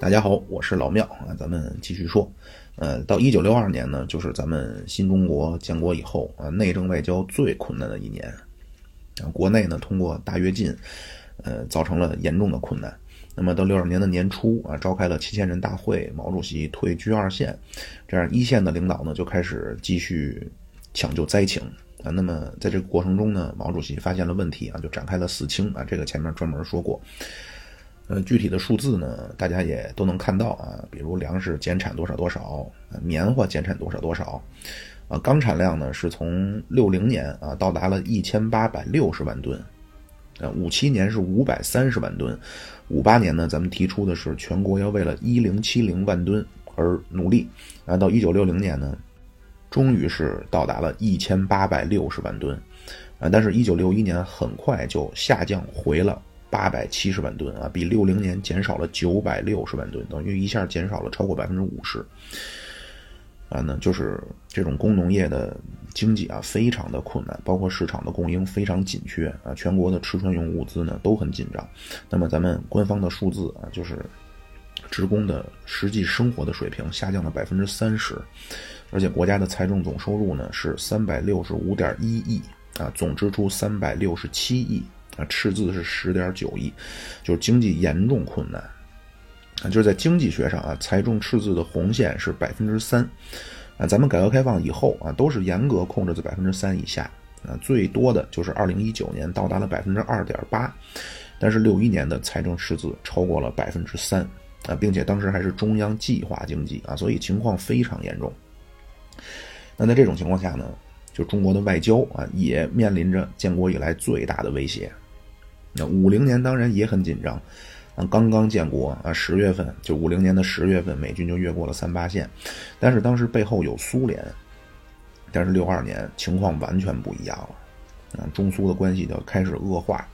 大家好，我是老庙啊，咱们继续说。呃，到一九六二年呢，就是咱们新中国建国以后啊，内政外交最困难的一年啊。国内呢，通过大跃进，呃，造成了严重的困难。那么到六二年的年初啊，召开了七千人大会，毛主席退居二线，这样一线的领导呢就开始继续抢救灾情啊。那么在这个过程中呢，毛主席发现了问题啊，就展开了四清啊，这个前面专门说过。呃，具体的数字呢，大家也都能看到啊，比如粮食减产多少多少，棉花减产多少多少，啊，钢产量呢是从六零年啊到达了一千八百六十万吨，呃，五七年是五百三十万吨，五八年呢咱们提出的是全国要为了一零七零万吨而努力，啊，到一九六零年呢，终于是到达了一千八百六十万吨，啊，但是，一九六一年很快就下降回了。八百七十万吨啊，比六零年减少了九百六十万吨，等于一下减少了超过百分之五十。啊，呢就是这种工农业的经济啊，非常的困难，包括市场的供应非常紧缺啊，全国的吃穿用物资呢都很紧张。那么咱们官方的数字啊，就是职工的实际生活的水平下降了百分之三十，而且国家的财政总收入呢是三百六十五点一亿啊，总支出三百六十七亿。啊，赤字是十点九亿，就是经济严重困难啊！就是在经济学上啊，财政赤字的红线是百分之三啊。咱们改革开放以后啊，都是严格控制在百分之三以下啊，最多的就是二零一九年到达了百分之二点八，但是六一年的财政赤字超过了百分之三啊，并且当时还是中央计划经济啊，所以情况非常严重。那在这种情况下呢，就中国的外交啊，也面临着建国以来最大的威胁。那五零年当然也很紧张，啊，刚刚建国啊，十月份就五零年的十月份，美军就越过了三八线，但是当时背后有苏联，但是六二年情况完全不一样了，啊，中苏的关系就开始恶化，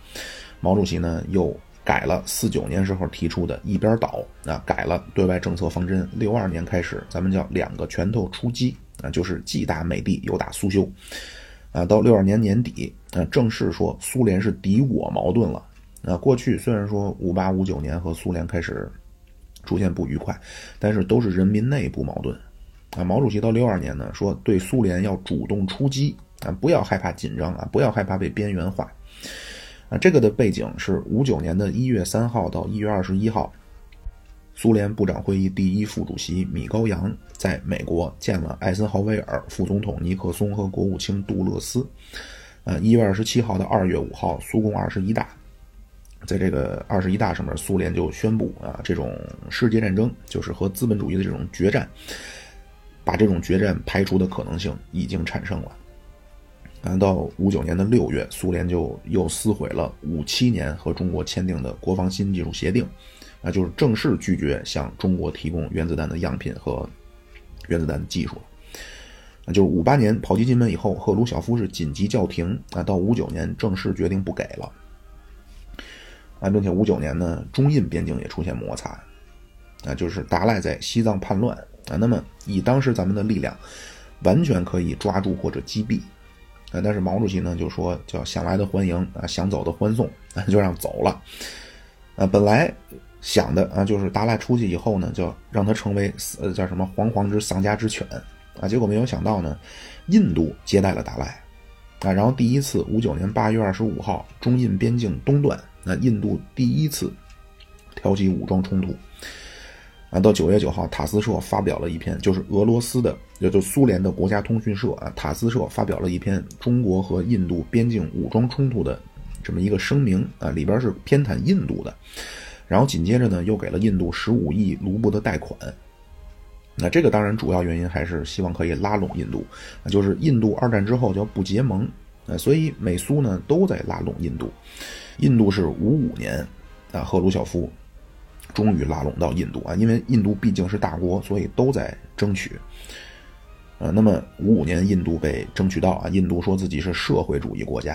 毛主席呢又改了四九年时候提出的一边倒，啊，改了对外政策方针，六二年开始咱们叫两个拳头出击，啊，就是既打美帝又打苏修。啊，到六二年年底，啊，正式说苏联是敌我矛盾了。啊，过去虽然说五八五九年和苏联开始出现不愉快，但是都是人民内部矛盾。啊，毛主席到六二年呢，说对苏联要主动出击，啊，不要害怕紧张啊，不要害怕被边缘化。啊，这个的背景是五九年的一月三号到一月二十一号。苏联部长会议第一副主席米高扬在美国见了艾森豪威尔、副总统尼克松和国务卿杜勒斯。呃，一月二十七号到二月五号，苏共二十一大，在这个二十一大上面，苏联就宣布啊，这种世界战争就是和资本主义的这种决战，把这种决战排除的可能性已经产生了。啊，到五九年的六月，苏联就又撕毁了五七年和中国签订的国防新技术协定。那就是正式拒绝向中国提供原子弹的样品和原子弹的技术。那就是五八年炮击金门以后，赫鲁晓夫是紧急叫停。啊，到五九年正式决定不给了。啊，并且五九年呢，中印边境也出现摩擦。啊，就是达赖在西藏叛乱。啊，那么以当时咱们的力量，完全可以抓住或者击毙。啊，但是毛主席呢就说叫想来的欢迎，啊想走的欢送，啊 就让走了。啊，本来。想的啊，就是达赖出去以后呢，就让他成为呃叫什么煌煌之丧家之犬啊。结果没有想到呢，印度接待了达赖啊。然后第一次五九年八月二十五号，中印边境东段，那印度第一次挑起武装冲突啊。到九月九号，塔斯社发表了一篇，就是俄罗斯的，也就苏联的国家通讯社啊，塔斯社发表了一篇中国和印度边境武装冲突的这么一个声明啊，里边是偏袒印度的。然后紧接着呢，又给了印度十五亿卢布的贷款。那这个当然主要原因还是希望可以拉拢印度，就是印度二战之后叫不结盟，呃，所以美苏呢都在拉拢印度。印度是五五年啊，赫鲁晓夫终于拉拢到印度啊，因为印度毕竟是大国，所以都在争取。呃，那么五五年印度被争取到啊，印度说自己是社会主义国家。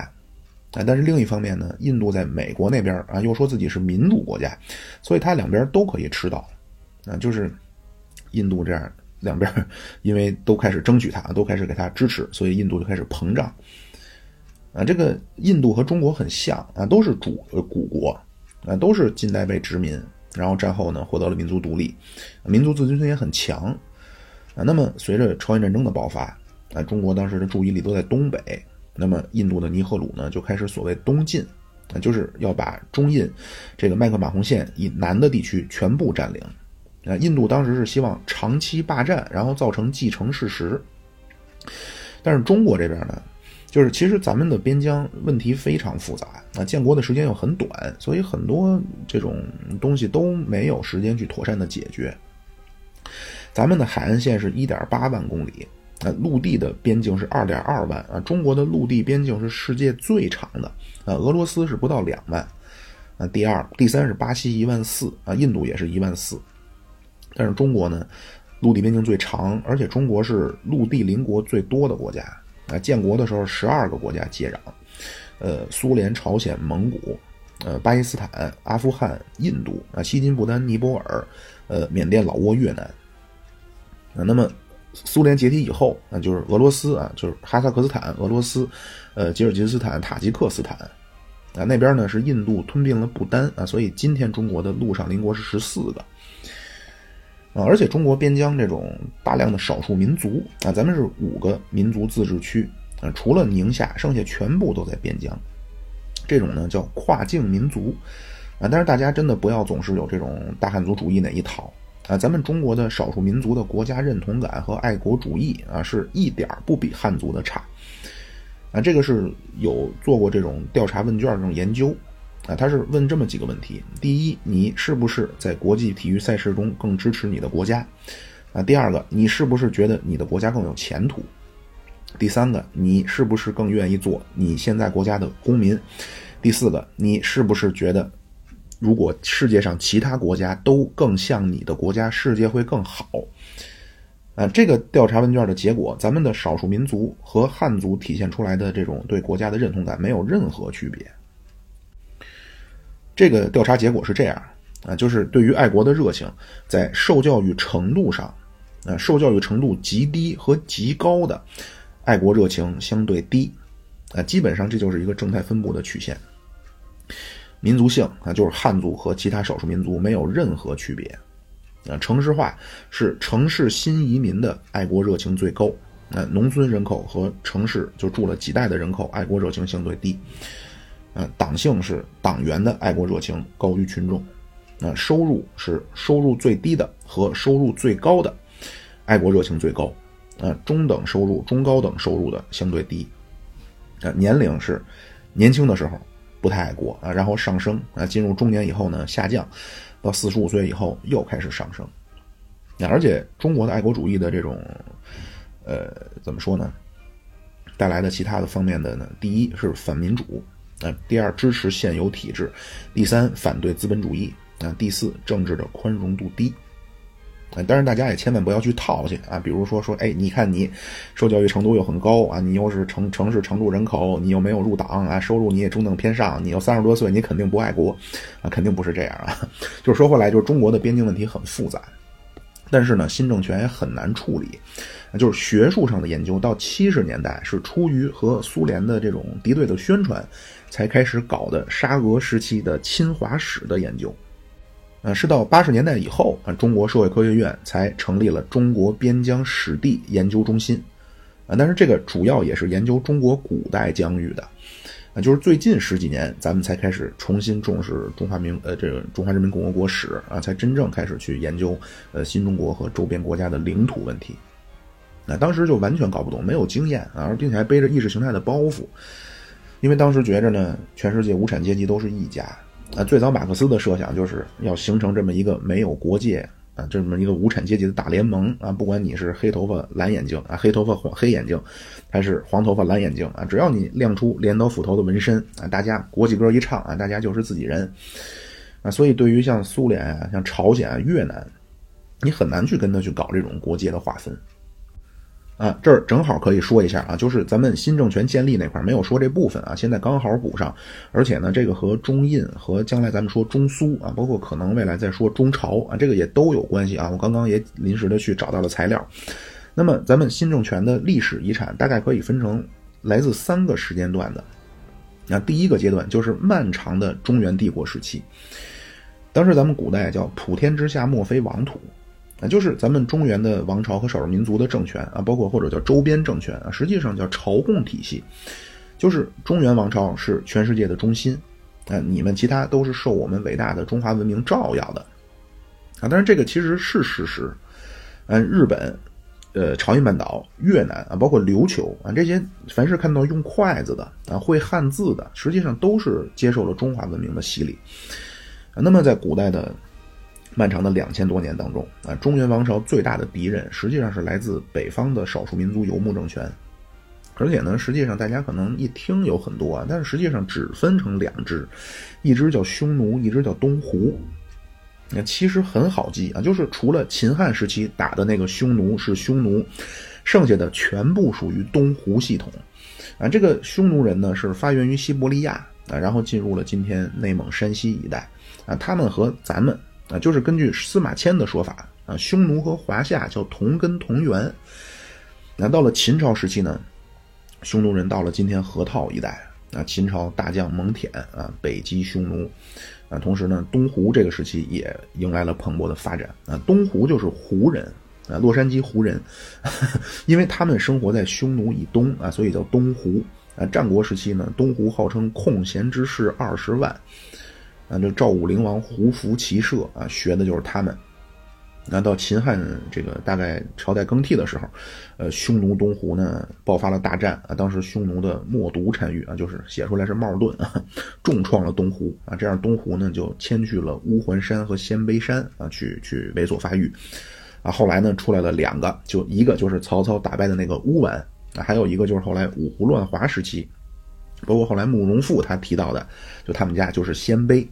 啊，但是另一方面呢，印度在美国那边啊，又说自己是民主国家，所以他两边都可以吃到，啊，就是印度这样两边，因为都开始争取他，都开始给他支持，所以印度就开始膨胀。啊，这个印度和中国很像啊，都是主古国，啊，都是近代被殖民，然后战后呢获得了民族独立，民族自尊心也很强啊。那么随着朝鲜战争的爆发啊，中国当时的注意力都在东北，那么印度的尼赫鲁呢就开始所谓东进啊，就是要把中印这个麦克马洪线以南的地区全部占领啊。印度当时是希望长期霸占，然后造成继承事实。但是中国这边呢，就是其实咱们的边疆问题非常复杂啊，建国的时间又很短，所以很多这种东西都没有时间去妥善的解决。咱们的海岸线是一点八万公里，啊，陆地的边境是二点二万啊，中国的陆地边境是世界最长的啊，俄罗斯是不到两万啊，第二、第三是巴西一万四啊，印度也是一万四，但是中国呢？陆地边境最长，而且中国是陆地邻国最多的国家啊！建国的时候，十二个国家接壤，呃，苏联、朝鲜、蒙古、呃，巴基斯坦、阿富汗、印度啊，西金不丹、尼泊尔、呃，缅甸、老挝、越南啊。那么，苏联解体以后，那就是俄罗斯啊，就是哈萨克斯坦、俄罗斯、呃，吉尔吉斯斯坦、塔吉克斯坦啊，那边呢是印度吞并了不丹啊，所以今天中国的陆上邻国是十四个。啊，而且中国边疆这种大量的少数民族啊，咱们是五个民族自治区啊，除了宁夏，剩下全部都在边疆。这种呢叫跨境民族啊，但是大家真的不要总是有这种大汉族主义那一套啊。咱们中国的少数民族的国家认同感和爱国主义啊，是一点不比汉族的差啊。这个是有做过这种调查问卷这种研究。啊，他是问这么几个问题：第一，你是不是在国际体育赛事中更支持你的国家？啊，第二个，你是不是觉得你的国家更有前途？第三个，你是不是更愿意做你现在国家的公民？第四个，你是不是觉得如果世界上其他国家都更像你的国家，世界会更好？啊，这个调查问卷的结果，咱们的少数民族和汉族体现出来的这种对国家的认同感没有任何区别。这个调查结果是这样啊，就是对于爱国的热情，在受教育程度上，啊，受教育程度极低和极高的爱国热情相对低，啊，基本上这就是一个正态分布的曲线。民族性啊，就是汉族和其他少数民族没有任何区别，啊，城市化是城市新移民的爱国热情最高，啊，农村人口和城市就住了几代的人口爱国热情相对低。呃，党性是党员的爱国热情高于群众，那收入是收入最低的和收入最高的，爱国热情最高，啊，中等收入、中高等收入的相对低，啊，年龄是年轻的时候不太爱国啊，然后上升啊，进入中年以后呢下降，到四十五岁以后又开始上升，啊，而且中国的爱国主义的这种，呃，怎么说呢，带来的其他的方面的呢，第一是反民主。啊，第二支持现有体制，第三反对资本主义啊，第四政治的宽容度低啊。当然，大家也千万不要去套去啊。比如说说，哎，你看你受教育程度又很高啊，你又是城城市常住人口，你又没有入党啊，收入你也中等偏上，你又三十多岁，你肯定不爱国啊，肯定不是这样啊。就是说回来，就是中国的边境问题很复杂，但是呢，新政权也很难处理。就是学术上的研究，到七十年代是出于和苏联的这种敌对的宣传。才开始搞的沙俄时期的侵华史的研究，呃，是到八十年代以后啊，中国社会科学院才成立了中国边疆史地研究中心，啊，但是这个主要也是研究中国古代疆域的，啊，就是最近十几年咱们才开始重新重视中华民呃这个中华人民共和国史啊，才真正开始去研究呃新中国和周边国家的领土问题，那当时就完全搞不懂，没有经验啊，并且还背着意识形态的包袱。因为当时觉着呢，全世界无产阶级都是一家啊。最早马克思的设想就是要形成这么一个没有国界啊，这么一个无产阶级的大联盟啊。不管你是黑头发蓝眼睛啊，黑头发黄黑眼睛，还是黄头发蓝眼睛啊，只要你亮出镰刀斧头的纹身啊，大家国际歌一唱啊，大家就是自己人啊。所以对于像苏联啊、像朝鲜啊、越南，你很难去跟他去搞这种国界的划分。啊，这儿正好可以说一下啊，就是咱们新政权建立那块没有说这部分啊，现在刚好补上。而且呢，这个和中印和将来咱们说中苏啊，包括可能未来再说中朝啊，这个也都有关系啊。我刚刚也临时的去找到了材料。那么咱们新政权的历史遗产大概可以分成来自三个时间段的。那第一个阶段就是漫长的中原帝国时期。当时咱们古代叫普天之下莫非王土，啊，就是咱们中原的王朝和少数民族的政权啊，包括或者叫周边政权啊，实际上叫朝贡体系，就是中原王朝是全世界的中心，啊，你们其他都是受我们伟大的中华文明照耀的，啊，但是这个其实是事实，嗯，日本。呃，朝鲜半岛、越南啊，包括琉球啊，这些凡是看到用筷子的啊，会汉字的，实际上都是接受了中华文明的洗礼。啊，那么在古代的漫长的两千多年当中啊，中原王朝最大的敌人实际上是来自北方的少数民族游牧政权，而且呢，实际上大家可能一听有很多啊，但是实际上只分成两支，一支叫匈奴，一支叫东胡。那其实很好记啊，就是除了秦汉时期打的那个匈奴是匈奴，剩下的全部属于东胡系统。啊，这个匈奴人呢是发源于西伯利亚啊，然后进入了今天内蒙、山西一带啊。他们和咱们啊，就是根据司马迁的说法啊，匈奴和华夏叫同根同源。那到了秦朝时期呢，匈奴人到了今天河套一带啊，秦朝大将蒙恬啊北击匈奴。啊，同时呢，东湖这个时期也迎来了蓬勃的发展啊。东湖就是胡人啊，洛杉矶胡人，因为他们生活在匈奴以东啊，所以叫东湖啊。战国时期呢，东湖号称空闲之士二十万啊，就赵武灵王胡服骑射啊，学的就是他们。那到秦汉这个大概朝代更替的时候，呃，匈奴东胡呢爆发了大战啊。当时匈奴的冒毒单于啊，就是写出来是冒顿啊，重创了东胡啊。这样东胡呢就迁去了乌桓山和鲜卑山啊，去去猥琐发育啊。后来呢出来了两个，就一个就是曹操打败的那个乌丸啊，还有一个就是后来五胡乱华时期，包括后来慕容复他提到的，就他们家就是鲜卑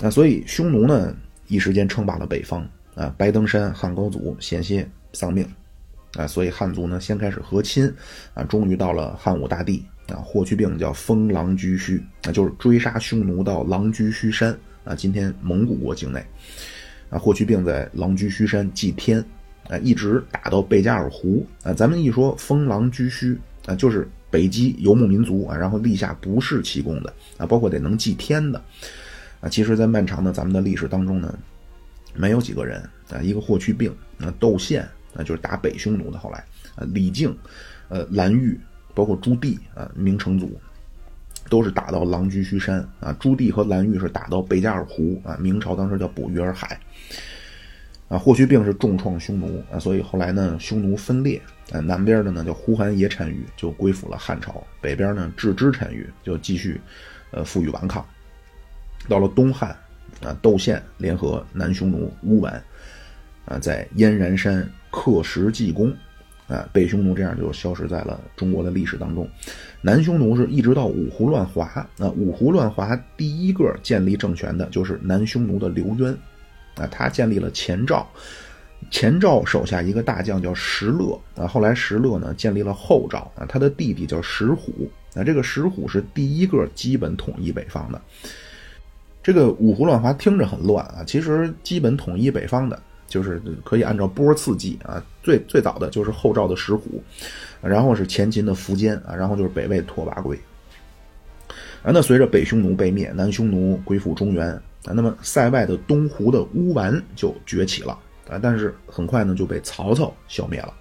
啊。所以匈奴呢。一时间称霸了北方啊！白登山汉高祖险些丧命啊！所以汉族呢先开始和亲啊，终于到了汉武大帝啊，霍去病叫封狼居胥啊，就是追杀匈奴到狼居胥山啊，今天蒙古国境内啊，霍去病在狼居胥山祭天啊，一直打到贝加尔湖啊。咱们一说封狼居胥啊，就是北击游牧民族啊，然后立下不世奇功的啊，包括得能祭天的。其实，在漫长的咱们的历史当中呢，没有几个人啊，一个霍去病，啊，窦宪，啊，就是打北匈奴的，后来，啊，李靖，呃，蓝玉，包括朱棣，啊，明成祖，都是打到狼居胥山，啊，朱棣和蓝玉是打到贝加尔湖，啊，明朝当时叫捕鱼儿海，啊，霍去病是重创匈奴，啊，所以后来呢，匈奴分裂，啊，南边的呢叫呼韩邪单于就归附了汉朝，北边呢郅支单于就继续，呃，负隅顽抗。到了东汉，啊，窦宪联合南匈奴乌丸，啊，在燕然山刻石记功，啊，北匈奴这样就消失在了中国的历史当中。南匈奴是一直到五胡乱华，啊，五胡乱华第一个建立政权的就是南匈奴的刘渊，啊，他建立了前赵，前赵手下一个大将叫石勒，啊，后来石勒呢建立了后赵，啊，他的弟弟叫石虎，啊，这个石虎是第一个基本统一北方的。这个五胡乱华听着很乱啊，其实基本统一北方的，就是可以按照波次记啊。最最早的就是后赵的石虎，然后是前秦的苻坚啊，然后就是北魏拓跋圭。啊，那随着北匈奴被灭，南匈奴归附中原啊，那么塞外的东胡的乌丸就崛起了啊，但是很快呢就被曹操消灭了。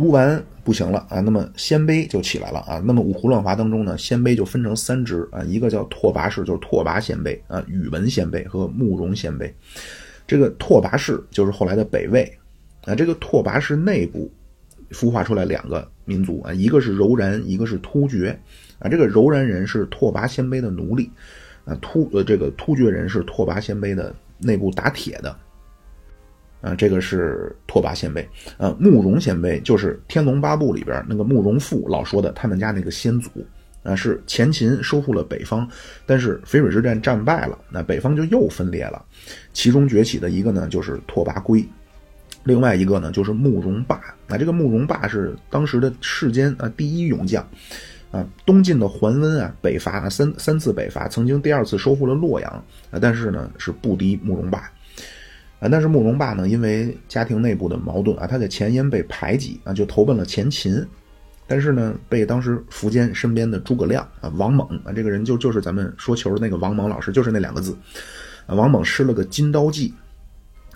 乌丸不行了啊，那么鲜卑就起来了啊。那么五胡乱华当中呢，鲜卑就分成三支啊，一个叫拓跋氏，就是拓跋鲜卑啊，宇文鲜卑和慕容鲜卑。这个拓跋氏就是后来的北魏啊。这个拓跋氏内部孵化出来两个民族啊，一个是柔然，一个是突厥啊。这个柔然人是拓跋鲜卑的奴隶啊，突呃这个突厥人是拓跋鲜卑的内部打铁的。啊，这个是拓跋鲜卑，呃，慕容鲜卑就是《天龙八部》里边那个慕容复老说的他们家那个先祖，啊，是前秦收复了北方，但是淝水之战战败了，那北方就又分裂了，其中崛起的一个呢就是拓跋圭，另外一个呢就是慕容霸，那这个慕容霸是当时的世间啊第一勇将，啊，东晋的桓温啊北伐三三次北伐，曾经第二次收复了洛阳，啊，但是呢是不敌慕容霸。啊，但是慕容霸呢，因为家庭内部的矛盾啊，他在前燕被排挤啊，就投奔了前秦。但是呢，被当时苻坚身边的诸葛亮啊、王猛啊，这个人就就是咱们说球的那个王猛老师，就是那两个字，啊，王猛施了个金刀计。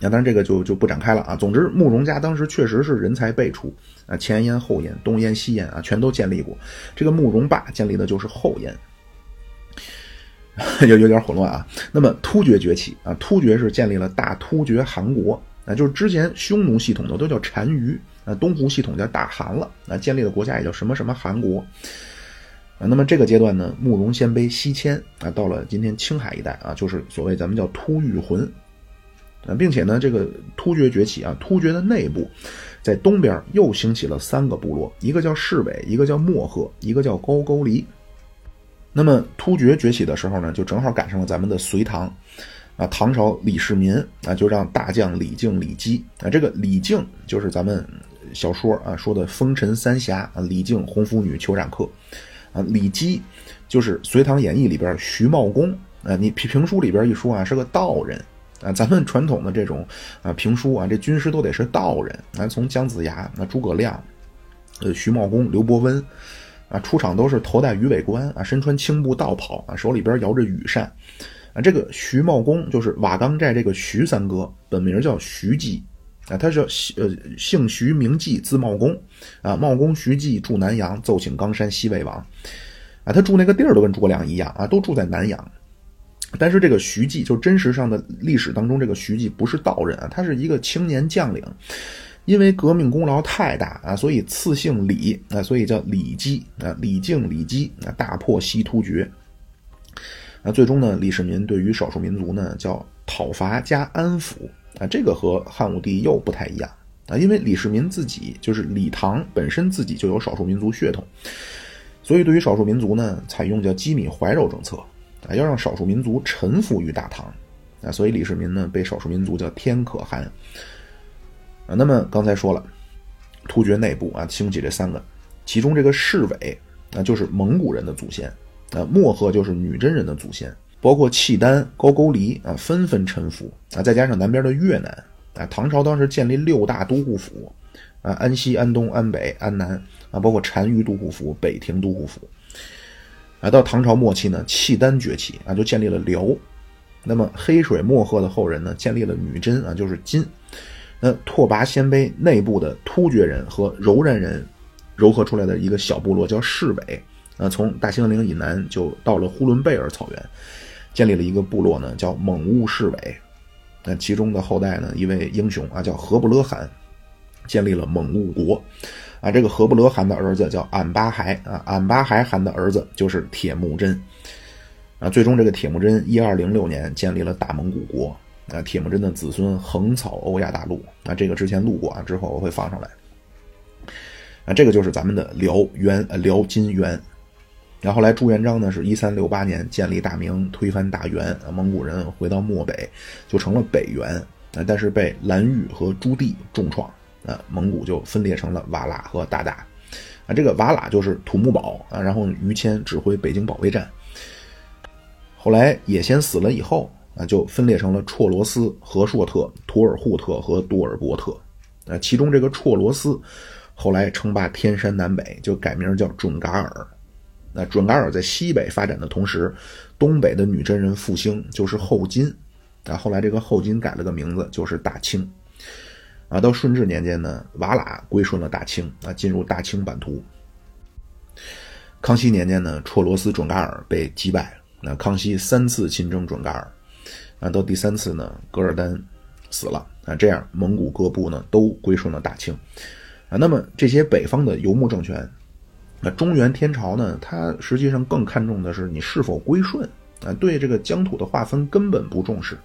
啊，当然这个就就不展开了啊。总之，慕容家当时确实是人才辈出啊，前燕、后燕、东燕、西燕啊，全都建立过。这个慕容霸建立的就是后燕，有有点混乱啊。那么突厥崛起啊，突厥是建立了大突厥汗国啊，就是之前匈奴系统的都叫单于啊，东胡系统叫大汗了啊，建立的国家也叫什么什么汗国啊。那么这个阶段呢，慕容鲜卑西迁啊，到了今天青海一带啊，就是所谓咱们叫突厥浑啊，并且呢，这个突厥崛起啊，突厥的内部在东边又兴起了三个部落，一个叫市北，一个叫漠河，一个叫高句丽。那么突厥崛起的时候呢，就正好赶上了咱们的隋唐啊，唐朝李世民啊，就让大将李靖、李基啊，这个李靖就是咱们小说啊说的风尘三侠啊，李靖、红拂女、裘染客啊，李基就是《隋唐演义》里边徐茂公啊，你评评书里边一说啊，是个道人啊，咱们传统的这种啊评书啊，这军师都得是道人啊，从姜子牙、那诸葛亮、呃徐茂公、刘伯温。啊，出场都是头戴鱼尾冠啊，身穿青布道袍啊，手里边摇着羽扇，啊，这个徐茂公就是瓦岗寨这个徐三哥，本名叫徐季，啊，他是呃姓徐名季，字茂公，啊，茂公徐季住南阳，奏请冈山西魏王，啊，他住那个地儿都跟诸葛亮一样啊，都住在南阳，但是这个徐季就真实上的历史当中，这个徐季不是道人啊，他是一个青年将领。因为革命功劳太大啊，所以赐姓李啊，所以叫李基啊，李靖、李基啊，大破西突厥。啊，最终呢，李世民对于少数民族呢叫讨伐加安抚。啊，这个和汉武帝又不太一样。啊，因为李世民自己就是李唐本身自己就有少数民族血统，所以对于少数民族呢，采用叫机米怀柔政策。啊，要让少数民族臣服于大唐。啊，所以李世民呢被少数民族叫天可汗。啊，那么刚才说了，突厥内部啊兴起这三个，其中这个市委啊就是蒙古人的祖先，啊漠河就是女真人的祖先，包括契丹、高句丽啊纷纷臣服啊，再加上南边的越南啊，唐朝当时建立六大都护府啊，安西、安东、安北、安南啊，包括单于都护府、北庭都护府啊，到唐朝末期呢，契丹崛起啊，就建立了辽，那么黑水漠河的后人呢，建立了女真啊，就是金。那拓跋鲜卑内部的突厥人和柔然人糅合出来的一个小部落叫市北，呃，从大兴安岭以南就到了呼伦贝尔草原，建立了一个部落呢，叫蒙兀市北。那其中的后代呢，一位英雄啊，叫何不勒汗，建立了蒙兀国。啊，这个何不勒汗的儿子叫俺巴孩啊，俺巴孩汗的儿子就是铁木真。啊，最终这个铁木真一二零六年建立了大蒙古国。啊，铁木真的子孙横扫欧亚大陆，啊，这个之前录过啊，之后我会放上来。啊，这个就是咱们的辽元呃辽金元，然后来朱元璋呢是一三六八年建立大明，推翻大元，蒙古人回到漠北，就成了北元啊，但是被蓝玉和朱棣重创，啊，蒙古就分裂成了瓦剌和鞑靼，啊，这个瓦剌就是土木堡啊，然后于谦指挥北京保卫战，后来也先死了以后。啊，就分裂成了绰罗斯、和硕特、图尔扈特和多尔伯特。啊，其中这个绰罗斯后来称霸天山南北，就改名叫准噶尔。那准噶尔在西北发展的同时，东北的女真人复兴，就是后金。啊，后来这个后金改了个名字，就是大清。啊，到顺治年间呢，瓦剌归顺了大清，啊，进入大清版图。康熙年间呢，绰罗斯准噶尔被击败。那康熙三次亲征准噶尔。啊，到第三次呢，噶尔丹死了啊，这样蒙古各部呢都归顺了大清啊。那么这些北方的游牧政权，那中原天朝呢，它实际上更看重的是你是否归顺啊，对这个疆土的划分根本不重视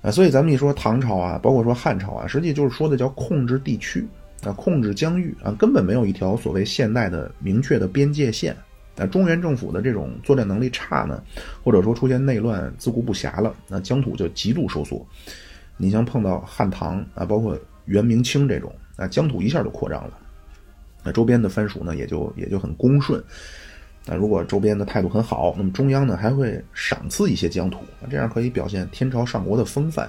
啊。所以咱们一说唐朝啊，包括说汉朝啊，实际就是说的叫控制地区啊，控制疆域啊，根本没有一条所谓现代的明确的边界线。那中原政府的这种作战能力差呢，或者说出现内乱、自顾不暇了，那疆土就极度收缩。你像碰到汉唐啊，包括元明清这种，那疆土一下就扩张了。那周边的藩属呢，也就也就很恭顺。那如果周边的态度很好，那么中央呢还会赏赐一些疆土，这样可以表现天朝上国的风范。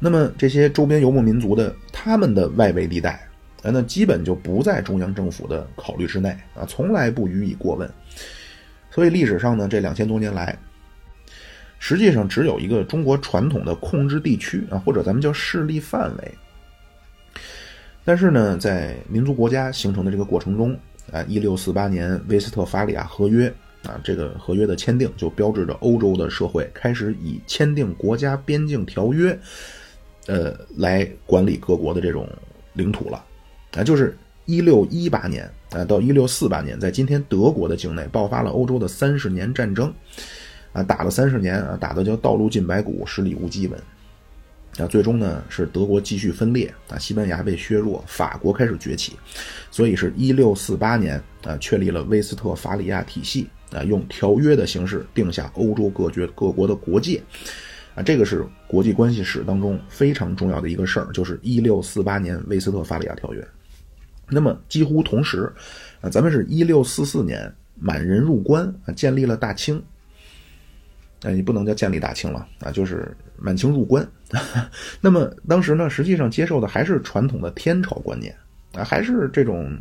那么这些周边游牧民族的他们的外围地带那基本就不在中央政府的考虑之内啊，从来不予以过问。所以历史上呢，这两千多年来，实际上只有一个中国传统的控制地区啊，或者咱们叫势力范围。但是呢，在民族国家形成的这个过程中，啊，一六四八年威斯特伐利亚合约啊，这个合约的签订就标志着欧洲的社会开始以签订国家边境条约，呃，来管理各国的这种领土了。啊，就是一六一八年啊，到一六四八年，在今天德国的境内爆发了欧洲的三十年战争，啊，打了三十年啊，打的叫道路尽白骨，十里无基本。啊，最终呢是德国继续分裂啊，西班牙被削弱，法国开始崛起，所以是一六四八年啊，确立了威斯特伐利亚体系啊，用条约的形式定下欧洲各国各国的国界。啊，这个是国际关系史当中非常重要的一个事儿，就是一六四八年威斯特伐利亚条约。那么几乎同时，啊，咱们是一六四四年满人入关啊，建立了大清。哎，你不能叫建立大清了啊，就是满清入关。那么当时呢，实际上接受的还是传统的天朝观念啊，还是这种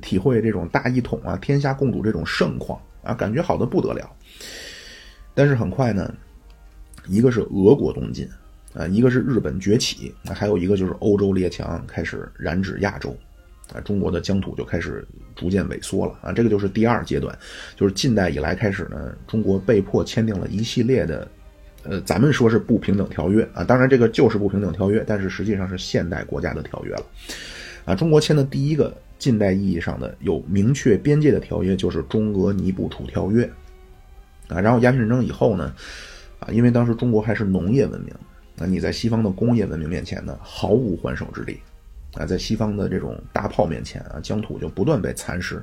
体会这种大一统啊、天下共主这种盛况啊，感觉好的不得了。但是很快呢。一个是俄国东进，啊，一个是日本崛起，那还有一个就是欧洲列强开始染指亚洲，啊，中国的疆土就开始逐渐萎缩了，啊，这个就是第二阶段，就是近代以来开始呢，中国被迫签订了一系列的，呃，咱们说是不平等条约，啊，当然这个就是不平等条约，但是实际上是现代国家的条约了，啊，中国签的第一个近代意义上的有明确边界的条约就是中俄尼布楚条约，啊，然后鸦片战争以后呢。啊，因为当时中国还是农业文明，那你在西方的工业文明面前呢，毫无还手之力。啊，在西方的这种大炮面前啊，疆土就不断被蚕食。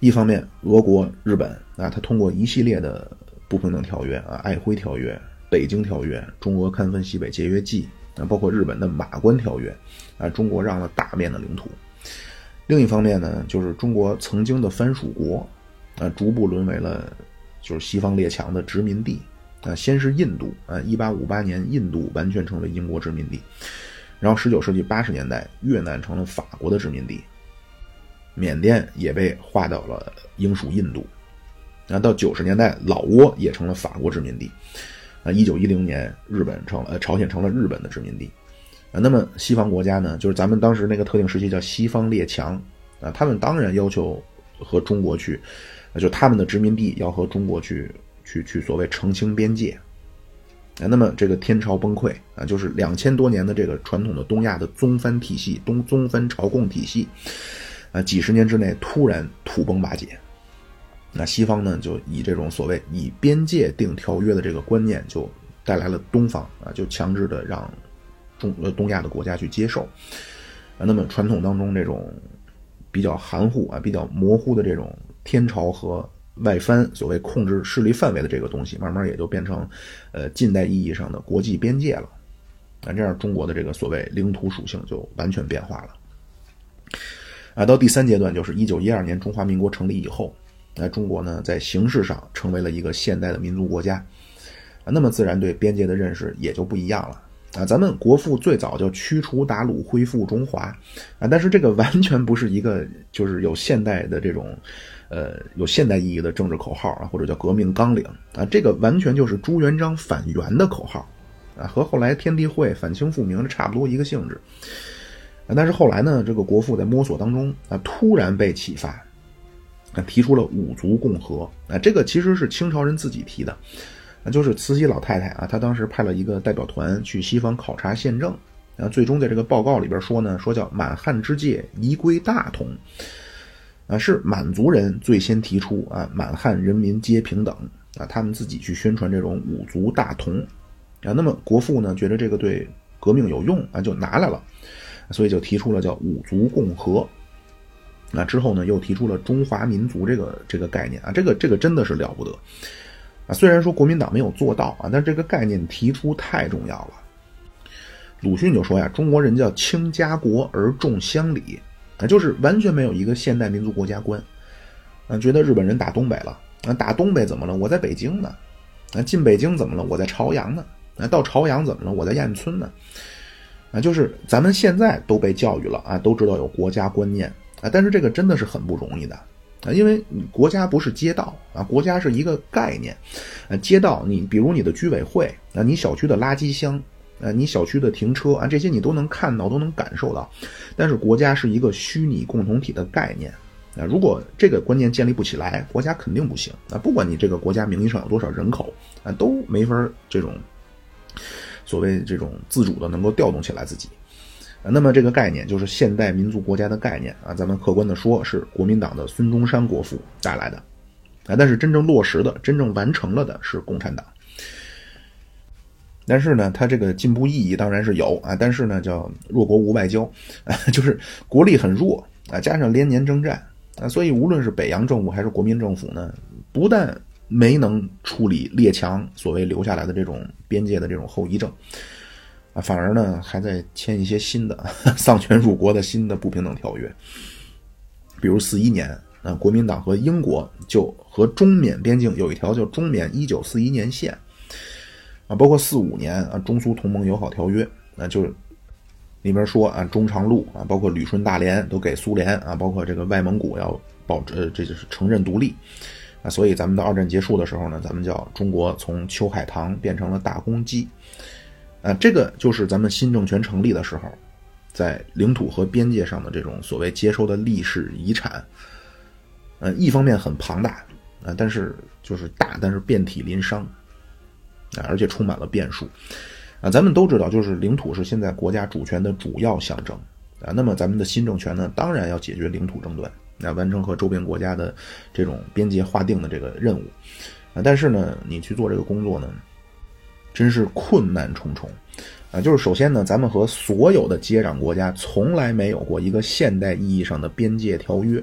一方面，俄国、日本啊，他通过一系列的不平等条约啊，瑷珲条约、北京条约、中俄勘分西北节约记啊，包括日本的马关条约啊，中国让了大面的领土。另一方面呢，就是中国曾经的藩属国啊，逐步沦为了就是西方列强的殖民地。啊，先是印度啊，一八五八年，印度完全成为英国殖民地。然后十九世纪八十年代，越南成了法国的殖民地，缅甸也被划到了英属印度。啊，到九十年代，老挝也成了法国殖民地。啊，一九一零年，日本成了朝鲜成了日本的殖民地。啊，那么西方国家呢，就是咱们当时那个特定时期叫西方列强啊，他们当然要求和中国去，就他们的殖民地要和中国去。去去所谓澄清边界，啊，那么这个天朝崩溃啊，就是两千多年的这个传统的东亚的宗藩体系，东宗藩朝贡体系，啊，几十年之内突然土崩瓦解，那西方呢就以这种所谓以边界定条约的这个观念，就带来了东方啊，就强制的让中呃东亚的国家去接受，啊，那么传统当中这种比较含糊啊、比较模糊的这种天朝和。外藩所谓控制势力范围的这个东西，慢慢也就变成，呃，近代意义上的国际边界了。啊，这样中国的这个所谓领土属性就完全变化了。啊，到第三阶段就是一九一二年中华民国成立以后，那中国呢在形式上成为了一个现代的民族国家，啊，那么自然对边界的认识也就不一样了。啊，咱们国父最早就驱除鞑虏，恢复中华，啊，但是这个完全不是一个就是有现代的这种。呃，有现代意义的政治口号啊，或者叫革命纲领啊，这个完全就是朱元璋反元的口号啊，和后来天地会反清复明的差不多一个性质。但是后来呢，这个国父在摸索当中啊，突然被启发，提出了五族共和啊，这个其实是清朝人自己提的，啊，就是慈禧老太太啊，她当时派了一个代表团去西方考察宪政，啊，最终在这个报告里边说呢，说叫满汉之界宜归大同。啊，是满族人最先提出啊，满汉人民皆平等啊，他们自己去宣传这种五族大同啊。那么国父呢，觉得这个对革命有用啊，就拿来了，所以就提出了叫五族共和。那之后呢，又提出了中华民族这个这个概念啊，这个这个真的是了不得啊。虽然说国民党没有做到啊，但是这个概念提出太重要了。鲁迅就说呀，中国人叫轻家国而重乡里。啊，就是完全没有一个现代民族国家观，啊，觉得日本人打东北了，啊，打东北怎么了？我在北京呢，啊，进北京怎么了？我在朝阳呢，啊，到朝阳怎么了？我在燕村呢，啊，就是咱们现在都被教育了啊，都知道有国家观念啊，但是这个真的是很不容易的啊，因为国家不是街道啊，国家是一个概念。啊，街道你比如你的居委会啊，你小区的垃圾箱啊，你小区的停车啊，这些你都能看到，都能感受到，但是国家是一个虚拟共同体的概念啊，如果这个观念建立不起来，国家肯定不行。啊，不管你这个国家名义上有多少人口啊，都没法这种。所谓这种自主的能够调动起来自己，那么这个概念就是现代民族国家的概念啊。咱们客观的说，是国民党的孙中山国父带来的啊。但是真正落实的、真正完成了的是共产党。但是呢，它这个进步意义当然是有啊。但是呢，叫弱国无外交，就是国力很弱啊，加上连年征战啊，所以无论是北洋政府还是国民政府呢，不但没能处理列强所谓留下来的这种边界的这种后遗症，啊，反而呢还在签一些新的 丧权辱国的新的不平等条约。比如四一年，啊，国民党和英国就和中缅边境有一条叫《中缅一九四一年线》，啊，包括四五年啊中苏同盟友好条约，那就里边说啊中长路啊，包括旅顺大连都给苏联啊，包括这个外蒙古要保呃这就是承认独立。啊，所以咱们到二战结束的时候呢，咱们叫中国从秋海棠变成了大公鸡，啊，这个就是咱们新政权成立的时候，在领土和边界上的这种所谓接收的历史遗产，呃，一方面很庞大，啊，但是就是大，但是遍体鳞伤，啊，而且充满了变数，啊，咱们都知道，就是领土是现在国家主权的主要象征，啊，那么咱们的新政权呢，当然要解决领土争端。来完成和周边国家的这种边界划定的这个任务，啊，但是呢，你去做这个工作呢，真是困难重重，啊，就是首先呢，咱们和所有的接壤国家从来没有过一个现代意义上的边界条约，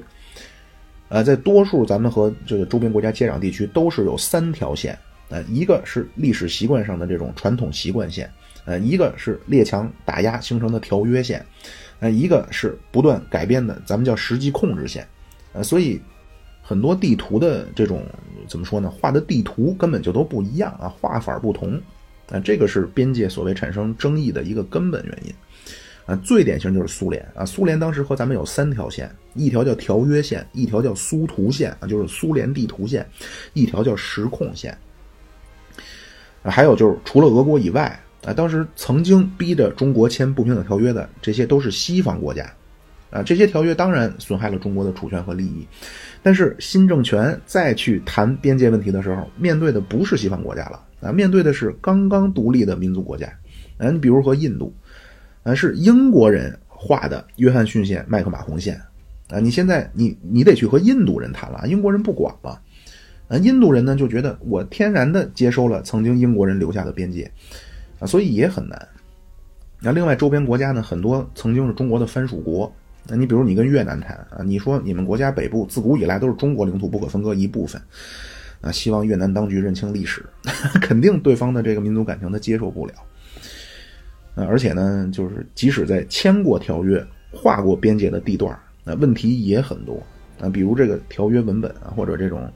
啊，在多数咱们和这个周边国家接壤地区都是有三条线，啊，一个是历史习惯上的这种传统习惯线，呃，一个是列强打压形成的条约线。呃，一个是不断改变的，咱们叫实际控制线，呃，所以很多地图的这种怎么说呢？画的地图根本就都不一样啊，画法不同，啊，这个是边界所谓产生争议的一个根本原因，啊，最典型就是苏联。啊，苏联当时和咱们有三条线，一条叫条约线，一条叫苏图线啊，就是苏联地图线，一条叫实控线，啊，还有就是除了俄国以外。啊，当时曾经逼着中国签不平等条约的，这些都是西方国家，啊，这些条约当然损害了中国的主权和利益，但是新政权再去谈边界问题的时候，面对的不是西方国家了，啊，面对的是刚刚独立的民族国家，啊，你比如和印度，啊，是英国人画的约翰逊线、麦克马洪线，啊，你现在你你得去和印度人谈了，英国人不管了，啊，印度人呢就觉得我天然的接收了曾经英国人留下的边界。啊，所以也很难。那另外周边国家呢，很多曾经是中国的藩属国。那你比如你跟越南谈啊，你说你们国家北部自古以来都是中国领土不可分割一部分，啊，希望越南当局认清历史，肯定对方的这个民族感情他接受不了。啊，而且呢，就是即使在签过条约、划过边界的地段，那问题也很多啊，比如这个条约文本啊，或者这种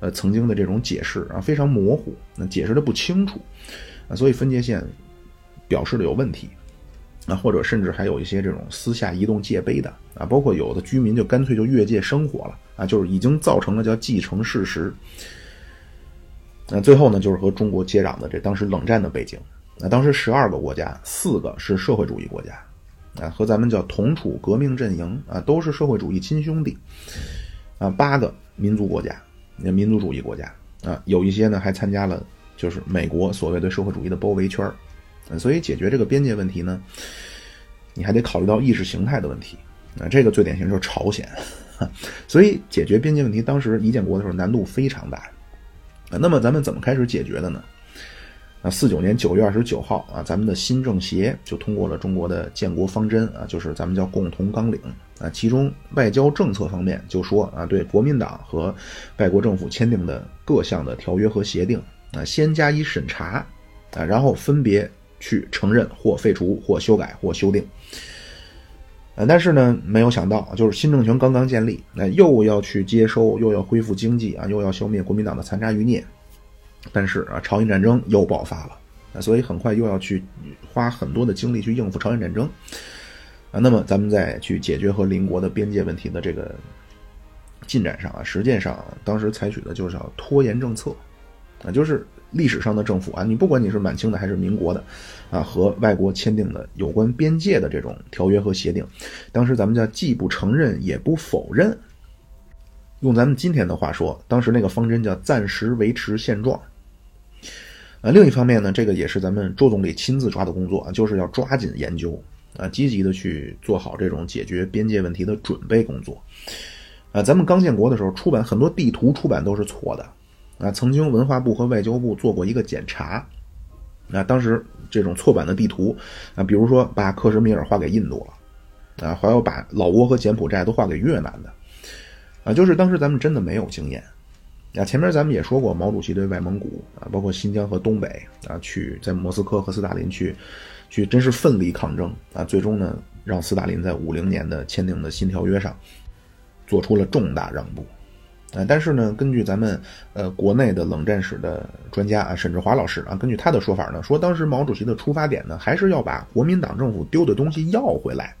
呃曾经的这种解释啊，非常模糊，那解释的不清楚。啊，所以分界线表示的有问题，啊，或者甚至还有一些这种私下移动界碑的啊，包括有的居民就干脆就越界生活了啊，就是已经造成了叫继承事实。那最后呢，就是和中国接壤的这当时冷战的背景，那当时十二个国家，四个是社会主义国家，啊，和咱们叫同处革命阵营啊，都是社会主义亲兄弟，啊，八个民族国家，民族主义国家啊，有一些呢还参加了。就是美国所谓对社会主义的包围圈儿，所以解决这个边界问题呢，你还得考虑到意识形态的问题。啊，这个最典型就是朝鲜，所以解决边界问题，当时一建国的时候难度非常大。那么咱们怎么开始解决的呢？啊，四九年九月二十九号啊，咱们的新政协就通过了中国的建国方针啊，就是咱们叫共同纲领啊，其中外交政策方面就说啊，对国民党和外国政府签订的各项的条约和协定。啊，先加以审查，啊，然后分别去承认或废除或修改或修订。呃，但是呢，没有想到，就是新政权刚刚建立，那又要去接收，又要恢复经济啊，又要消灭国民党的残渣余孽。但是啊，朝鲜战争又爆发了，啊，所以很快又要去花很多的精力去应付朝鲜战争啊。那么咱们再去解决和邻国的边界问题的这个进展上啊，实践上当时采取的就是要拖延政策啊，就是历史上的政府啊，你不管你是满清的还是民国的啊，和外国签订的有关边界的这种条约和协定，当时咱们叫既不承认也不否认。用咱们今天的话说，当时那个方针叫暂时维持现状。啊，另一方面呢，这个也是咱们周总理亲自抓的工作啊，就是要抓紧研究啊，积极的去做好这种解决边界问题的准备工作。啊，咱们刚建国的时候，出版很多地图出版都是错的啊。曾经文化部和外交部做过一个检查，啊，当时这种错版的地图啊，比如说把克什米尔划给印度了，啊，还有把老挝和柬埔寨都划给越南的。啊，就是当时咱们真的没有经验，啊，前面咱们也说过，毛主席对外蒙古啊，包括新疆和东北啊，去在莫斯科和斯大林去，去真是奋力抗争啊，最终呢，让斯大林在五零年的签订的新条约上，做出了重大让步，啊，但是呢，根据咱们呃国内的冷战史的专家啊，沈志华老师啊，根据他的说法呢，说当时毛主席的出发点呢，还是要把国民党政府丢的东西要回来。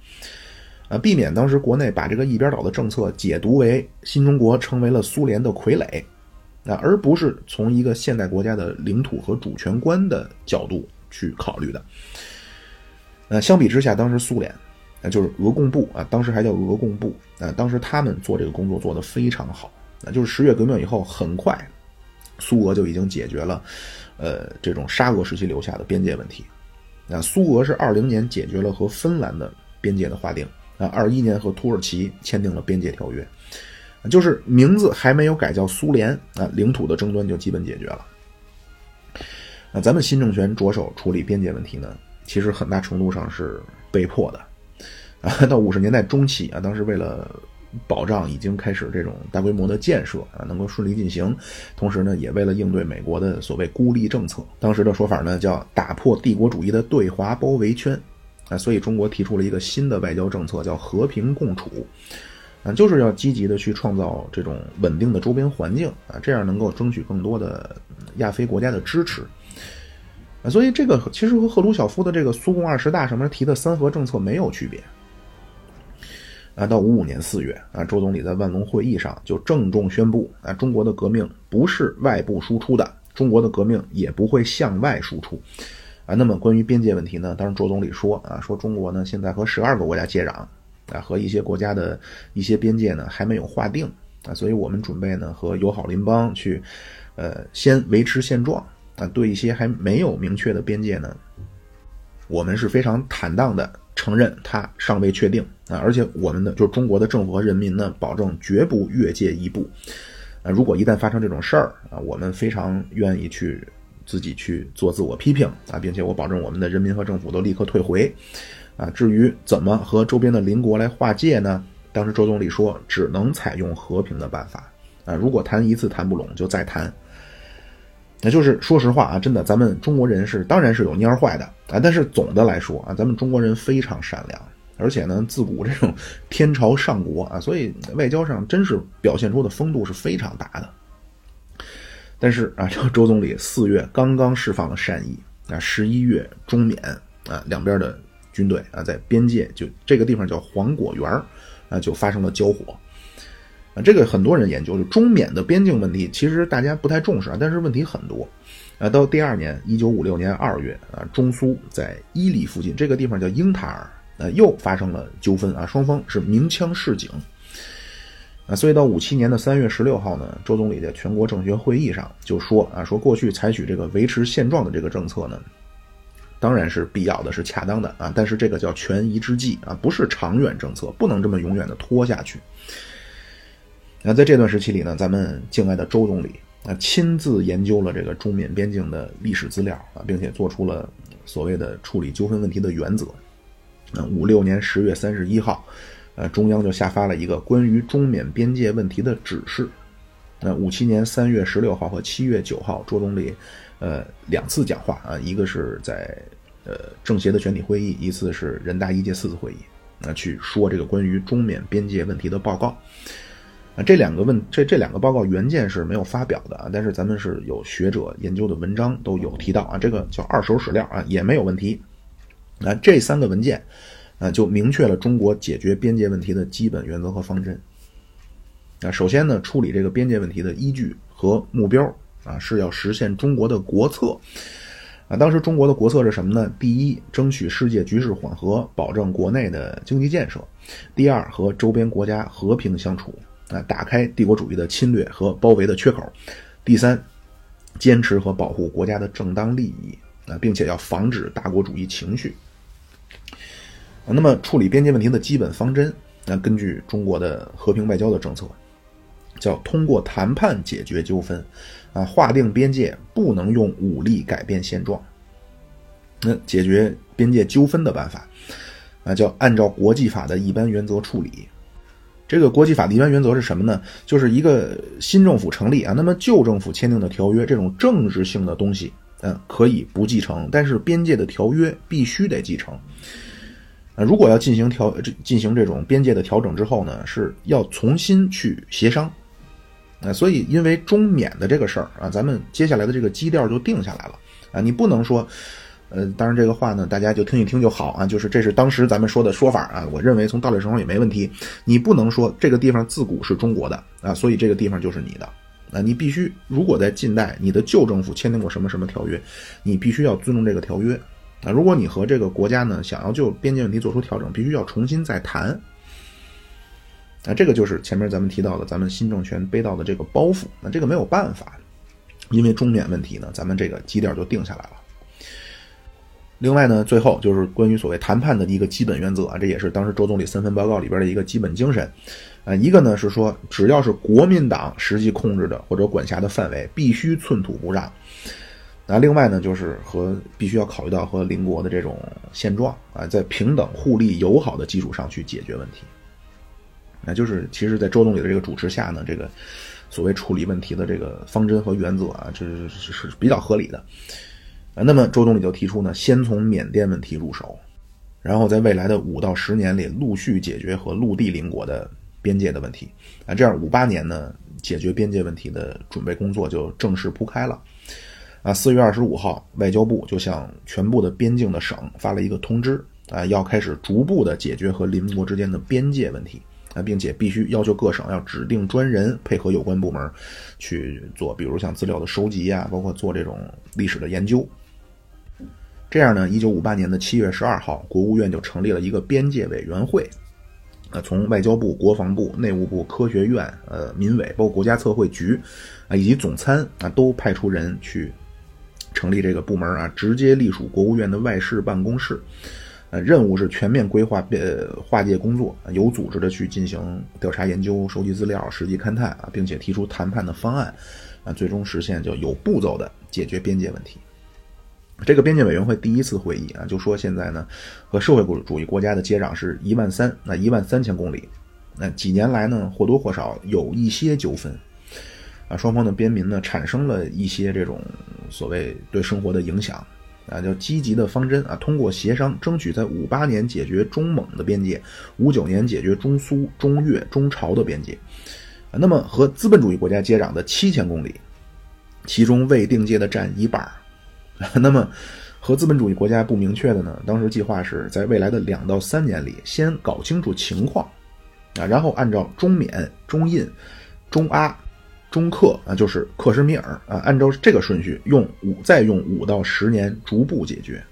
啊，避免当时国内把这个一边倒的政策解读为新中国成为了苏联的傀儡，啊，而不是从一个现代国家的领土和主权观的角度去考虑的。呃，相比之下，当时苏联，啊，就是俄共部啊，当时还叫俄共部啊，当时他们做这个工作做得非常好，那，就是十月革命以后，很快，苏俄就已经解决了，呃，这种沙俄时期留下的边界问题。那苏俄是二零年解决了和芬兰的边界的划定。啊，二一年和土耳其签订了边界条约，就是名字还没有改叫苏联啊，领土的争端就基本解决了。那咱们新政权着手处理边界问题呢，其实很大程度上是被迫的。啊，到五十年代中期啊，当时为了保障已经开始这种大规模的建设啊，能够顺利进行，同时呢，也为了应对美国的所谓孤立政策，当时的说法呢叫打破帝国主义的对华包围圈。啊，所以中国提出了一个新的外交政策，叫和平共处，啊，就是要积极的去创造这种稳定的周边环境啊，这样能够争取更多的亚非国家的支持，啊，所以这个其实和赫鲁晓夫的这个苏共二十大上面提的三和政策没有区别，啊，到五五年四月啊，周总理在万隆会议上就郑重宣布啊，中国的革命不是外部输出的，中国的革命也不会向外输出。啊，那么关于边界问题呢？当时周总理说啊，说中国呢现在和十二个国家接壤，啊，和一些国家的一些边界呢还没有划定啊，所以我们准备呢和友好邻邦去，呃，先维持现状啊，对一些还没有明确的边界呢，我们是非常坦荡的承认它尚未确定啊，而且我们的就是中国的政府和人民呢，保证绝不越界一步啊，如果一旦发生这种事儿啊，我们非常愿意去。自己去做自我批评啊，并且我保证我们的人民和政府都立刻退回，啊，至于怎么和周边的邻国来划界呢？当时周总理说，只能采用和平的办法啊，如果谈一次谈不拢，就再谈。那就是说实话啊，真的，咱们中国人是当然是有蔫坏的啊，但是总的来说啊，咱们中国人非常善良，而且呢，自古这种 天朝上国啊，所以外交上真是表现出的风度是非常大的。但是啊，这个周总理四月刚刚释放了善意啊，十一月中缅啊两边的军队啊在边界就这个地方叫黄果园啊就发生了交火啊，这个很多人研究就中缅的边境问题，其实大家不太重视啊，但是问题很多啊。到第二年一九五六年二月啊，中苏在伊犁附近这个地方叫英塔尔啊又发生了纠纷啊，双方是鸣枪示警。啊，所以到五七年的三月十六号呢，周总理在全国政协会议上就说啊，说过去采取这个维持现状的这个政策呢，当然是必要的，是恰当的啊，但是这个叫权宜之计啊，不是长远政策，不能这么永远的拖下去。那在这段时期里呢，咱们敬爱的周总理啊，亲自研究了这个中缅边境的历史资料啊，并且做出了所谓的处理纠纷问题的原则。那五六年十月三十一号。呃，中央就下发了一个关于中缅边界问题的指示。那五七年三月十六号和七月九号，周总理，呃，两次讲话啊，一个是在呃政协的全体会议，一次是人大一届四次会议，那去说这个关于中缅边界问题的报告。啊，这两个问这这两个报告原件是没有发表的啊，但是咱们是有学者研究的文章都有提到啊，这个叫二手史料啊，也没有问题。啊，这三个文件啊，就明确了中国解决边界问题的基本原则和方针。啊，首先呢，处理这个边界问题的依据和目标啊，是要实现中国的国策。啊，当时中国的国策是什么呢？第一，争取世界局势缓和，保证国内的经济建设；第二，和周边国家和平相处。啊，打开帝国主义的侵略和包围的缺口。第三，坚持和保护国家的正当利益啊，并且要防止大国主义情绪。那么，处理边界问题的基本方针，那根据中国的和平外交的政策，叫通过谈判解决纠纷，啊，划定边界不能用武力改变现状。那解决边界纠纷的办法，啊，叫按照国际法的一般原则处理。这个国际法的一般原则是什么呢？就是一个新政府成立啊，那么旧政府签订的条约这种政治性的东西，嗯，可以不继承，但是边界的条约必须得继承。啊，如果要进行调进行这种边界的调整之后呢，是要重新去协商。啊，所以因为中缅的这个事儿啊，咱们接下来的这个基调就定下来了啊，你不能说。呃，当然这个话呢，大家就听一听就好啊。就是这是当时咱们说的说法啊。我认为从道理上也没问题。你不能说这个地方自古是中国的啊，所以这个地方就是你的啊。你必须，如果在近代你的旧政府签订过什么什么条约，你必须要尊重这个条约啊。如果你和这个国家呢想要就边界问题做出调整，必须要重新再谈啊。这个就是前面咱们提到的咱们新政权背到的这个包袱。那这个没有办法，因为中缅问题呢，咱们这个基调就定下来了。另外呢，最后就是关于所谓谈判的一个基本原则啊，这也是当时周总理三份报告里边的一个基本精神，啊，一个呢是说，只要是国民党实际控制的或者管辖的范围，必须寸土不让。那另外呢，就是和必须要考虑到和邻国的这种现状啊，在平等互利友好的基础上去解决问题。那就是其实，在周总理的这个主持下呢，这个所谓处理问题的这个方针和原则啊，这是是比较合理的。啊，那么周总理就提出呢，先从缅甸问题入手，然后在未来的五到十年里陆续解决和陆地邻国的边界的问题。啊，这样五八年呢，解决边界问题的准备工作就正式铺开了。啊，四月二十五号，外交部就向全部的边境的省发了一个通知，啊，要开始逐步的解决和邻国之间的边界问题。啊，并且必须要求各省要指定专人配合有关部门去做，比如像资料的收集啊，包括做这种历史的研究。这样呢，一九五八年的七月十二号，国务院就成立了一个边界委员会，啊，从外交部、国防部、内务部、科学院、呃，民委，包括国家测绘局，啊，以及总参啊，都派出人去成立这个部门啊，直接隶属国务院的外事办公室，呃，任务是全面规划呃划界工作，有组织的去进行调查研究、收集资料、实际勘探啊，并且提出谈判的方案，啊，最终实现就有步骤的解决边界问题。这个边界委员会第一次会议啊，就说现在呢，和社会主义国家的接壤是一万三，那一万三千公里，那几年来呢，或多或少有一些纠纷，啊，双方的边民呢，产生了一些这种所谓对生活的影响，啊，叫积极的方针啊，通过协商争取在五八年解决中蒙的边界，五九年解决中苏、中越、中朝的边界，啊，那么和资本主义国家接壤的七千公里，其中未定界的占一半。那么，和资本主义国家不明确的呢？当时计划是在未来的两到三年里，先搞清楚情况，啊，然后按照中缅、中印、中阿、中克啊，就是克什米尔啊，按照这个顺序用五，再用五到十年逐步解决。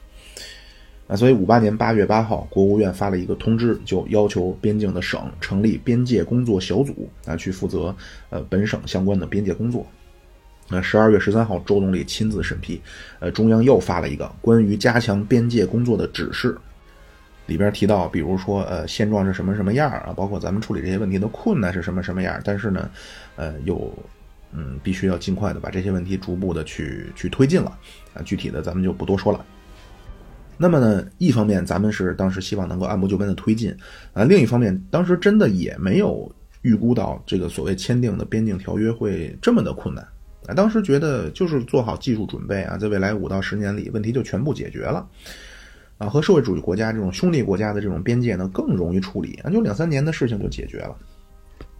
啊，所以五八年八月八号，国务院发了一个通知，就要求边境的省成立边界工作小组啊，去负责呃本省相关的边界工作。那十二月十三号，周总理亲自审批，呃，中央又发了一个关于加强边界工作的指示，里边提到，比如说，呃，现状是什么什么样啊，包括咱们处理这些问题的困难是什么什么样，但是呢，呃，又，嗯，必须要尽快的把这些问题逐步的去去推进了，啊，具体的咱们就不多说了。那么呢，一方面咱们是当时希望能够按部就班的推进，啊，另一方面，当时真的也没有预估到这个所谓签订的边境条约会这么的困难。啊，当时觉得就是做好技术准备啊，在未来五到十年里，问题就全部解决了，啊，和社会主义国家这种兄弟国家的这种边界呢更容易处理啊，就两三年的事情就解决了。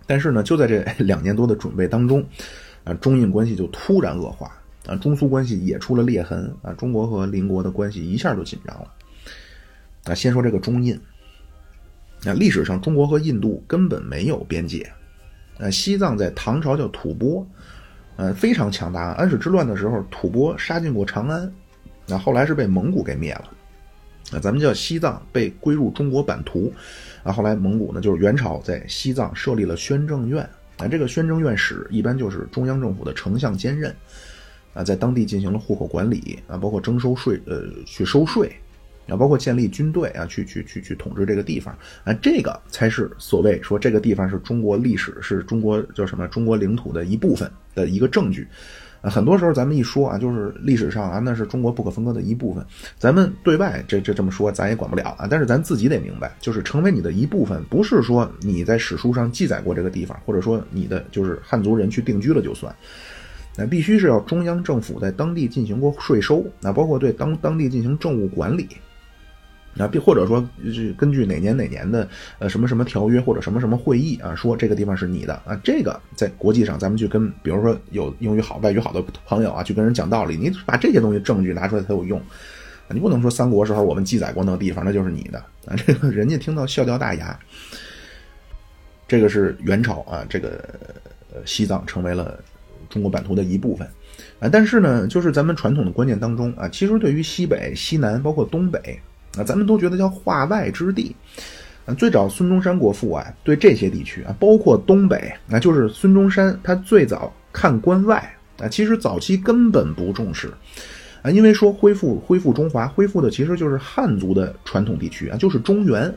但是呢，就在这 两年多的准备当中，啊，中印关系就突然恶化，啊，中苏关系也出了裂痕，啊，中国和邻国的关系一下就紧张了。啊，先说这个中印，啊，历史上中国和印度根本没有边界，呃，西藏在唐朝叫吐蕃，呃，非常强大。安史之乱的时候，吐蕃杀进过长安，那后来是被蒙古给灭了。啊，咱们叫西藏被归入中国版图，啊，后来蒙古呢，就是元朝在西藏设立了宣政院，啊，这个宣政院使一般就是中央政府的丞相兼任，啊，在当地进行了户口管理，啊，包括征收税，呃，去收税，啊，包括建立军队，啊，去去去去统治这个地方，啊，这个才是所谓说这个地方是中国历史，是中国叫什么中国领土的一部分的一个证据。啊，很多时候咱们一说啊，就是历史上啊，那是中国不可分割的一部分。咱们对外这这这么说，咱也管不了啊。但是咱自己得明白，就是成为你的一部分，不是说你在史书上记载过这个地方，或者说你的就是汉族人去定居了就算。那必须是要中央政府在当地进行过税收，那包括对当当地进行政务管理。啊，并或者说是根据哪年哪年的呃什么什么条约或者什么什么会议啊，说这个地方是你的啊，这个在国际上咱们去跟比如说有英语好、外语好的朋友啊，去跟人讲道理，你把这些东西证据拿出来才有用，你不能说三国时候我们记载过那个地方那就是你的啊，这个人家听到笑掉大牙。这个是元朝啊，这个西藏成为了中国版图的一部分啊，但是呢，就是咱们传统的观念当中啊，其实对于西北、西南包括东北。啊，咱们都觉得叫化外之地。啊，最早孙中山国父啊，对这些地区啊，包括东北，那就是孙中山他最早看关外啊，其实早期根本不重视啊，因为说恢复恢复中华，恢复的其实就是汉族的传统地区啊，就是中原。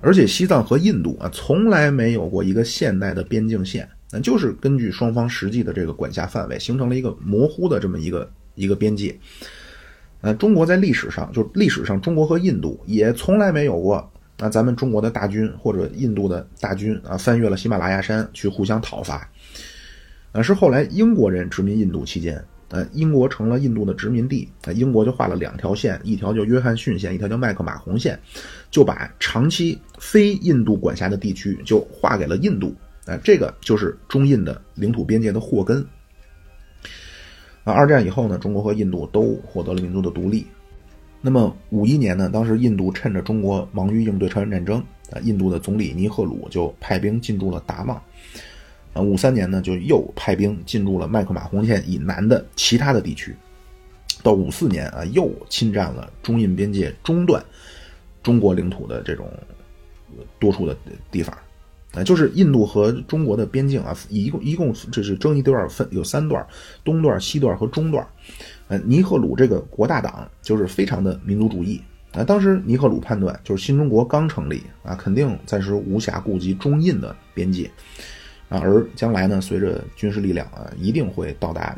而且西藏和印度啊，从来没有过一个现代的边境线，那就是根据双方实际的这个管辖范围，形成了一个模糊的这么一个一个边界。呃，中国在历史上，就历史上，中国和印度也从来没有过啊，咱们中国的大军或者印度的大军啊，翻越了喜马拉雅山去互相讨伐。呃，是后来英国人殖民印度期间，呃，英国成了印度的殖民地，啊，英国就画了两条线，一条叫约翰逊线，一条叫麦克马洪线，就把长期非印度管辖的地区就划给了印度，啊，这个就是中印的领土边界的祸根。啊，二战以后呢，中国和印度都获得了民族的独立。那么五一年呢，当时印度趁着中国忙于应对朝鲜战争，啊，印度的总理尼赫鲁就派兵进驻了达旺。啊，五三年呢，就又派兵进驻了麦克马洪线以南的其他的地区。到五四年啊，又侵占了中印边界中段中国领土的这种多处的地方。就是印度和中国的边境啊，一共一共这是争一段分有三段，东段、西段和中段。呃，尼赫鲁这个国大党就是非常的民族主义啊。当时尼赫鲁判断，就是新中国刚成立啊，肯定暂时无暇顾及中印的边界啊，而将来呢，随着军事力量啊，一定会到达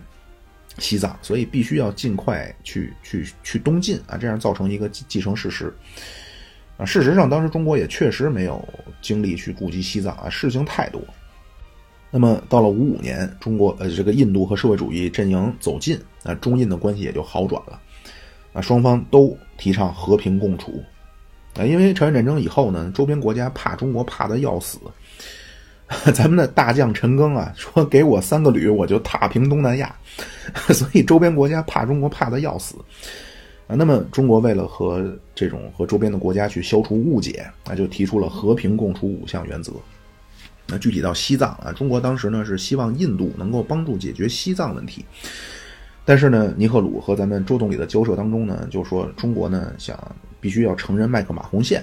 西藏，所以必须要尽快去去去东进啊，这样造成一个既成事实。啊，事实上，当时中国也确实没有精力去顾及西藏啊，事情太多。那么到了五五年，中国呃这个印度和社会主义阵营走近，啊，中印的关系也就好转了。啊，双方都提倡和平共处。啊，因为朝鲜战争以后呢，周边国家怕中国怕的要死。咱们的大将陈赓啊，说给我三个旅，我就踏平东南亚。所以周边国家怕中国怕的要死。啊，那么中国为了和这种和周边的国家去消除误解，那就提出了和平共处五项原则。那具体到西藏啊，中国当时呢是希望印度能够帮助解决西藏问题，但是呢，尼赫鲁和咱们周总理的交涉当中呢，就说中国呢想必须要承认麦克马洪线，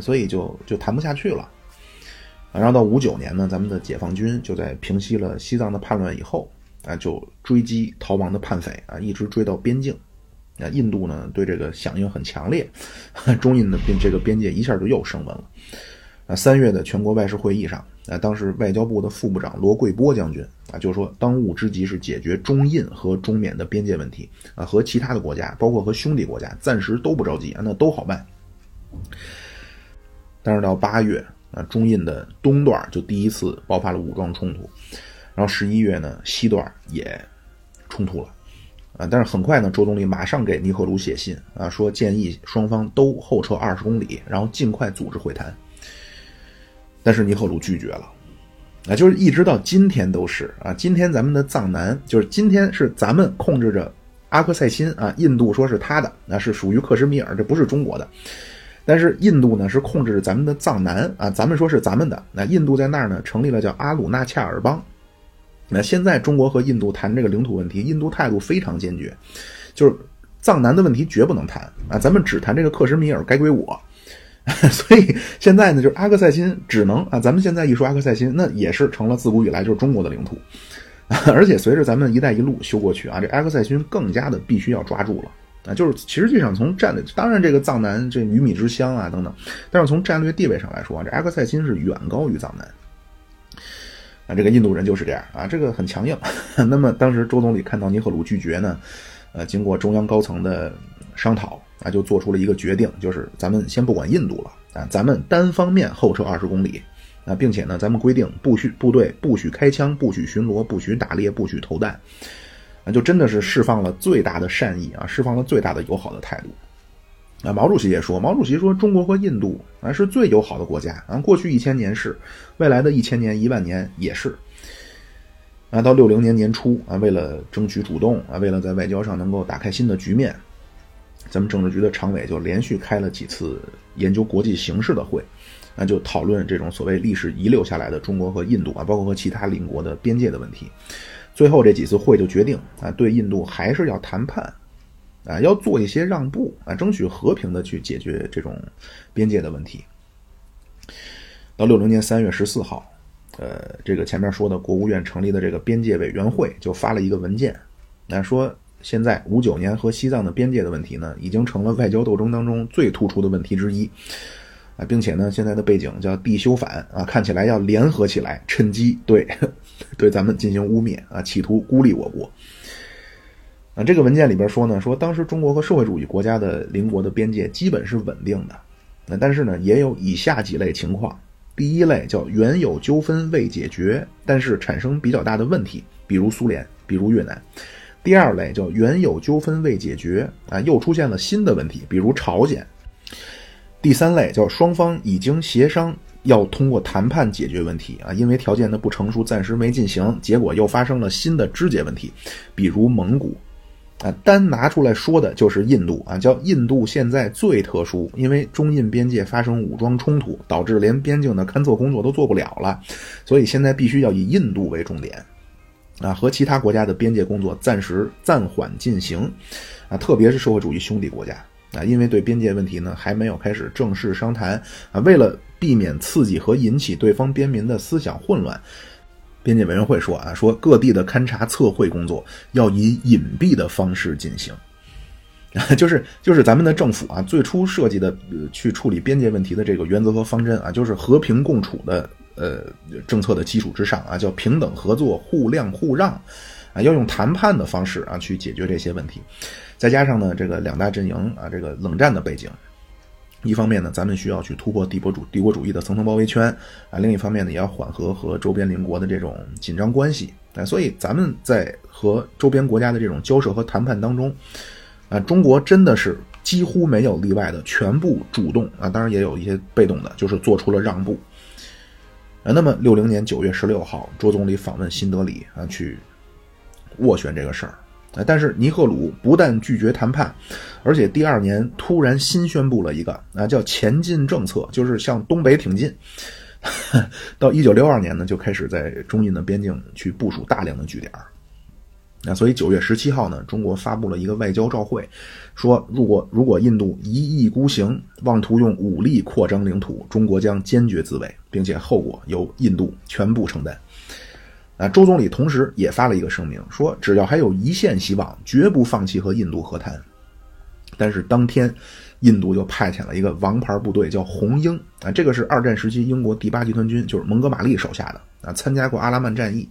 所以就就谈不下去了。然后到五九年呢，咱们的解放军就在平息了西藏的叛乱以后，啊，就追击逃亡的叛匪啊，一直追到边境。那印度呢，对这个响应很强烈，中印的边这个边界一下就又升温了。啊，三月的全国外事会议上，啊，当时外交部的副部长罗贵波将军啊，就说当务之急是解决中印和中缅的边界问题啊，和其他的国家，包括和兄弟国家，暂时都不着急啊，那都好办。但是到八月啊，中印的东段就第一次爆发了武装冲突，然后十一月呢，西段也冲突了。啊！但是很快呢，周总理马上给尼赫鲁写信啊，说建议双方都后撤二十公里，然后尽快组织会谈。但是尼赫鲁拒绝了啊，就是一直到今天都是啊。今天咱们的藏南，就是今天是咱们控制着阿克塞钦啊，印度说是他的，那是属于克什米尔，这不是中国的。但是印度呢是控制着咱们的藏南啊，咱们说是咱们的。那印度在那儿呢成立了叫阿鲁纳恰尔邦。那现在中国和印度谈这个领土问题，印度态度非常坚决，就是藏南的问题绝不能谈啊，咱们只谈这个克什米尔该归我。所以现在呢，就是阿克塞钦只能啊，咱们现在一说阿克塞钦，那也是成了自古以来就是中国的领土。而且随着咱们“一带一路”修过去啊，这阿克塞钦更加的必须要抓住了。啊，就是实际上从战略，当然这个藏南这鱼米之乡啊等等，但是从战略地位上来说，这阿克塞钦是远高于藏南。啊，这个印度人就是这样啊，这个很强硬。那么当时周总理看到尼赫鲁拒绝呢，呃，经过中央高层的商讨啊，就做出了一个决定，就是咱们先不管印度了啊，咱们单方面后撤二十公里啊，并且呢，咱们规定不许部队不许开枪，不许巡逻，不许打猎，不许投弹啊。就真的是释放了最大的善意啊，释放了最大的友好的态度。啊，毛主席也说，毛主席说，中国和印度啊是最友好的国家啊，过去一千年是，未来的一千年、一万年也是。啊，到六零年年初啊，为了争取主动啊，为了在外交上能够打开新的局面，咱们政治局的常委就连续开了几次研究国际形势的会，那就讨论这种所谓历史遗留下来的中国和印度啊，包括和其他邻国的边界的问题。最后这几次会就决定啊，对印度还是要谈判，啊，要做一些让步啊，争取和平的去解决这种边界的问题。到六零年三月十四号，呃，这个前面说的国务院成立的这个边界委员会就发了一个文件，那说现在五九年和西藏的边界的问题呢，已经成了外交斗争当中最突出的问题之一。啊，并且呢，现在的背景叫地修反啊，看起来要联合起来，趁机对 对咱们进行污蔑啊，企图孤立我国。啊，这个文件里边说呢，说当时中国和社会主义国家的邻国的边界基本是稳定的，那但是呢，也有以下几类情况：第一类叫原有纠纷未解决，但是产生比较大的问题，比如苏联，比如越南；第二类叫原有纠纷未解决啊，又出现了新的问题，比如朝鲜。第三类叫双方已经协商要通过谈判解决问题啊，因为条件的不成熟，暂时没进行，结果又发生了新的肢解问题，比如蒙古，啊，单拿出来说的就是印度啊，叫印度现在最特殊，因为中印边界发生武装冲突，导致连边境的勘测工作都做不了了，所以现在必须要以印度为重点，啊，和其他国家的边界工作暂时暂缓进行，啊，特别是社会主义兄弟国家。啊，因为对边界问题呢还没有开始正式商谈啊，为了避免刺激和引起对方边民的思想混乱，边界委员会说啊，说各地的勘察测绘工作要以隐蔽的方式进行，就是就是咱们的政府啊最初设计的去处理边界问题的这个原则和方针啊，就是和平共处的呃政策的基础之上啊，叫平等合作、互谅互让啊，要用谈判的方式啊去解决这些问题。再加上呢，这个两大阵营啊，这个冷战的背景，一方面呢，咱们需要去突破帝国主帝国主义的层层包围圈啊，另一方面呢，也要缓和和周边邻国的这种紧张关系啊，所以咱们在和周边国家的这种交涉和谈判当中啊，中国真的是几乎没有例外的全部主动啊，当然也有一些被动的，就是做出了让步啊。那么六零年九月十六号，周总理访问新德里啊，去斡旋这个事儿。但是尼赫鲁不但拒绝谈判，而且第二年突然新宣布了一个啊，叫前进政策，就是向东北挺进。到一九六二年呢，就开始在中印的边境去部署大量的据点。那所以九月十七号呢，中国发布了一个外交照会，说如果如果印度一意孤行，妄图用武力扩张领土，中国将坚决自卫，并且后果由印度全部承担。啊，周总理同时也发了一个声明，说只要还有一线希望，绝不放弃和印度和谈。但是当天，印度又派遣了一个王牌部队，叫红鹰啊，这个是二战时期英国第八集团军，就是蒙哥马利手下的啊，参加过阿拉曼战役，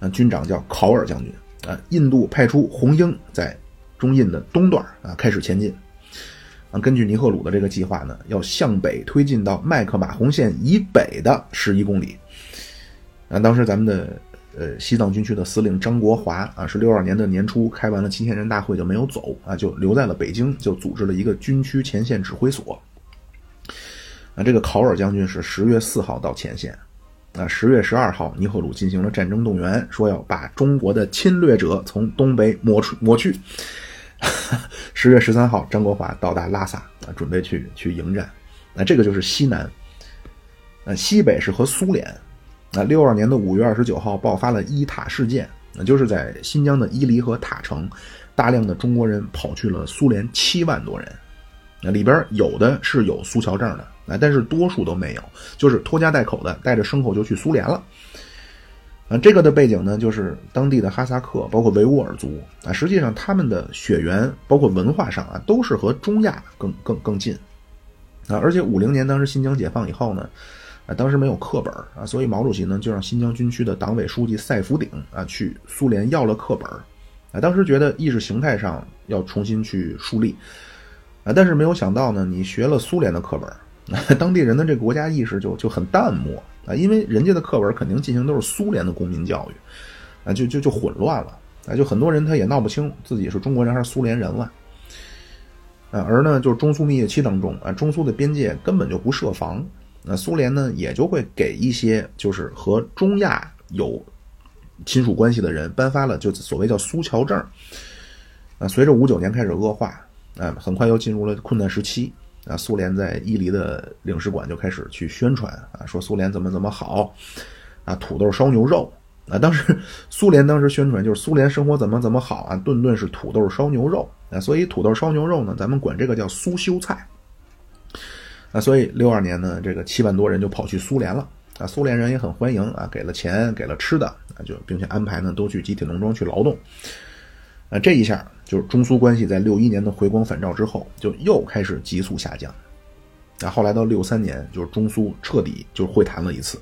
啊，军长叫考尔将军啊。印度派出红鹰在中印的东段啊开始前进，啊，根据尼赫鲁的这个计划呢，要向北推进到麦克马洪线以北的十一公里。啊，当时咱们的呃西藏军区的司令张国华啊，是六二年的年初开完了七千人大会就没有走啊，就留在了北京，就组织了一个军区前线指挥所。啊，这个考尔将军是十月四号到前线，啊，十月十二号，尼赫鲁进行了战争动员，说要把中国的侵略者从东北抹出抹去。十月十三号，张国华到达拉萨啊，准备去去迎战。那这个就是西南。呃，西北是和苏联。那六二年的五月二十九号爆发了伊塔事件，那就是在新疆的伊犁和塔城，大量的中国人跑去了苏联，七万多人。那里边有的是有苏侨证的，啊，但是多数都没有，就是拖家带口的，带着牲口就去苏联了。啊，这个的背景呢，就是当地的哈萨克，包括维吾尔族啊，实际上他们的血缘，包括文化上啊，都是和中亚更更更近。啊，而且五零年当时新疆解放以后呢，啊，当时没有课本啊，所以毛主席呢就让新疆军区的党委书记赛福鼎啊去苏联要了课本啊，当时觉得意识形态上要重新去树立。啊，但是没有想到呢，你学了苏联的课本，当地人的这个国家意识就就很淡漠啊，因为人家的课本肯定进行都是苏联的公民教育，啊，就就就混乱了啊，就很多人他也闹不清自己是中国人还是苏联人了，啊，而呢，就是中苏蜜月期当中啊，中苏的边界根本就不设防，那苏联呢也就会给一些就是和中亚有亲属关系的人颁发了就所谓叫苏侨证，啊，随着五九年开始恶化。啊，很快又进入了困难时期啊！苏联在伊犁的领事馆就开始去宣传啊，说苏联怎么怎么好啊，土豆烧牛肉啊。当时 苏联当时宣传就是苏联生活怎么怎么好啊，顿顿是土豆烧牛肉啊。所以土豆烧牛肉呢，咱们管这个叫苏修菜啊。所以六二年呢，这个七万多人就跑去苏联了啊，苏联人也很欢迎啊，给了钱，给了吃的啊，就并且安排呢都去集体农庄去劳动。啊，这一下就是中苏关系在六一年的回光返照之后，就又开始急速下降。啊，后来到六三年，就是中苏彻底就会谈了一次。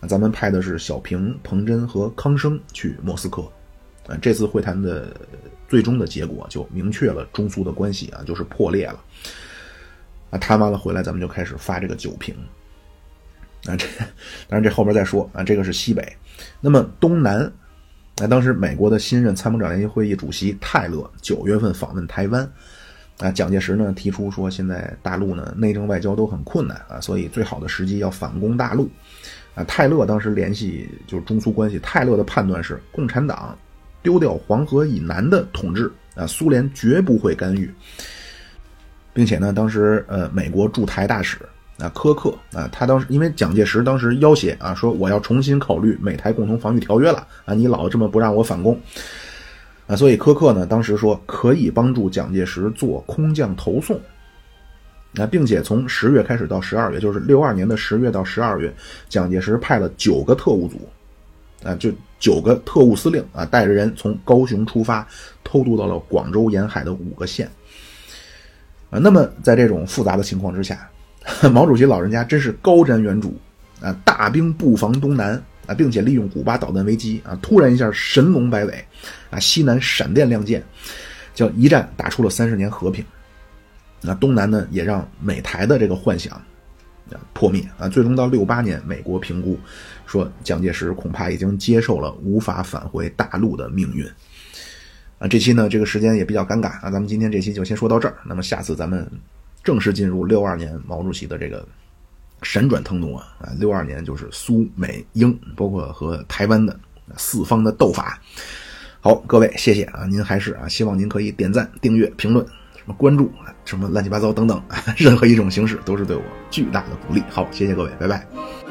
啊，咱们派的是小平、彭真和康生去莫斯科。啊，这次会谈的最终的结果就明确了中苏的关系啊，就是破裂了。啊，谈完了回来，咱们就开始发这个酒瓶。啊，这当然这后边再说啊，这个是西北，那么东南。那当时美国的新任参谋长联席会议主席泰勒九月份访问台湾，啊，蒋介石呢提出说，现在大陆呢内政外交都很困难啊，所以最好的时机要反攻大陆，啊，泰勒当时联系就是中苏关系，泰勒的判断是共产党丢掉黄河以南的统治啊，苏联绝不会干预，并且呢，当时呃美国驻台大使。啊，苛刻啊！他当时因为蒋介石当时要挟啊，说我要重新考虑美台共同防御条约了啊，你老这么不让我反攻啊，所以苛刻呢，当时说可以帮助蒋介石做空降投送啊，并且从十月开始到十二月，就是六二年的十月到十二月，蒋介石派了九个特务组啊，就九个特务司令啊，带着人从高雄出发，偷渡到了广州沿海的五个县那么在这种复杂的情况之下。毛主席老人家真是高瞻远瞩啊！大兵布防东南啊，并且利用古巴导弹危机啊，突然一下神龙摆尾啊，西南闪电亮剑，叫一战打出了三十年和平。那东南呢，也让美台的这个幻想啊破灭啊。最终到六八年，美国评估说，蒋介石恐怕已经接受了无法返回大陆的命运啊。这期呢，这个时间也比较尴尬啊，咱们今天这期就先说到这儿。那么下次咱们。正式进入六二年毛主席的这个闪转腾挪啊啊！六二年就是苏美英，包括和台湾的四方的斗法。好，各位谢谢啊！您还是啊，希望您可以点赞、订阅、评论、什么关注什么乱七八糟等等，任何一种形式都是对我巨大的鼓励。好，谢谢各位，拜拜。